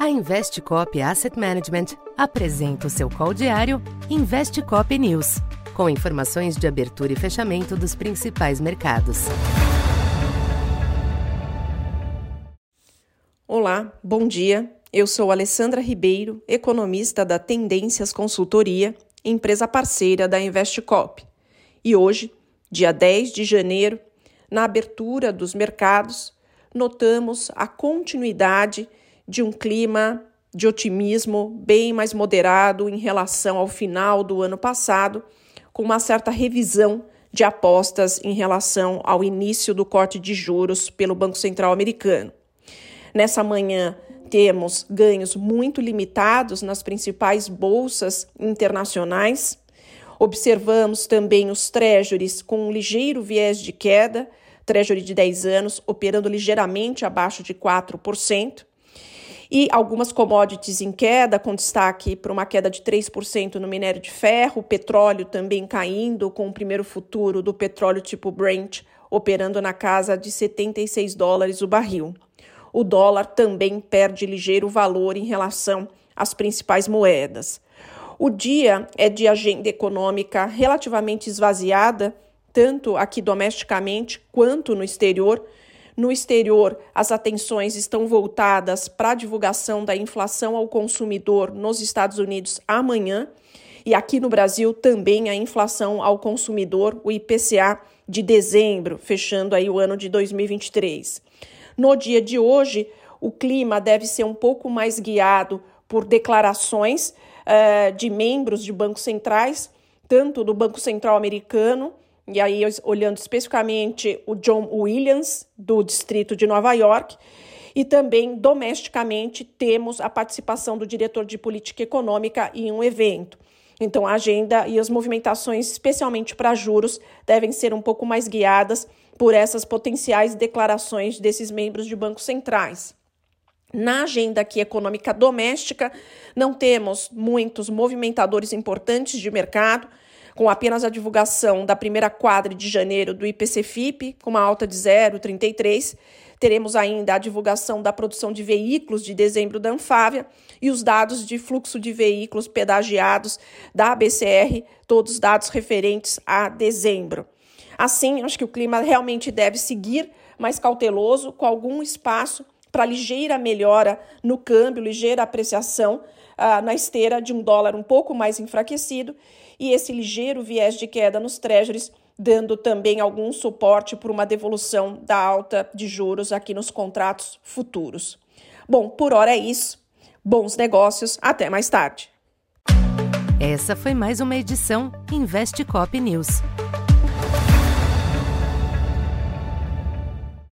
A Investcop Asset Management apresenta o seu call diário Investcop News, com informações de abertura e fechamento dos principais mercados. Olá, bom dia. Eu sou Alessandra Ribeiro, economista da Tendências Consultoria, empresa parceira da Investcop. E hoje, dia 10 de janeiro, na abertura dos mercados, notamos a continuidade de um clima de otimismo bem mais moderado em relação ao final do ano passado, com uma certa revisão de apostas em relação ao início do corte de juros pelo Banco Central americano. Nessa manhã, temos ganhos muito limitados nas principais bolsas internacionais. Observamos também os treasuries com um ligeiro viés de queda, treasury de 10 anos operando ligeiramente abaixo de 4% e algumas commodities em queda, com destaque para uma queda de 3% no minério de ferro, petróleo também caindo, com o primeiro futuro do petróleo tipo Brent operando na casa de 76 dólares o barril. O dólar também perde ligeiro valor em relação às principais moedas. O dia é de agenda econômica relativamente esvaziada, tanto aqui domesticamente quanto no exterior no exterior, as atenções estão voltadas para a divulgação da inflação ao consumidor nos Estados Unidos amanhã. E aqui no Brasil também a inflação ao consumidor, o IPCA de dezembro, fechando aí o ano de 2023. No dia de hoje, o clima deve ser um pouco mais guiado por declarações uh, de membros de bancos centrais, tanto do Banco Central americano e aí olhando especificamente o John Williams, do distrito de Nova York, e também domesticamente temos a participação do diretor de política econômica em um evento. Então, a agenda e as movimentações, especialmente para juros, devem ser um pouco mais guiadas por essas potenciais declarações desses membros de bancos centrais. Na agenda aqui econômica doméstica, não temos muitos movimentadores importantes de mercado com apenas a divulgação da primeira quadra de janeiro do IPC-FIP, com uma alta de 0,33. Teremos ainda a divulgação da produção de veículos de dezembro da Anfávia e os dados de fluxo de veículos pedagiados da ABCR, todos dados referentes a dezembro. Assim, acho que o clima realmente deve seguir mais cauteloso, com algum espaço para ligeira melhora no câmbio, ligeira apreciação ah, na esteira de um dólar um pouco mais enfraquecido e esse ligeiro viés de queda nos treasuries, dando também algum suporte para uma devolução da alta de juros aqui nos contratos futuros. Bom, por hora é isso. Bons negócios, até mais tarde. Essa foi mais uma edição Investe Cop News.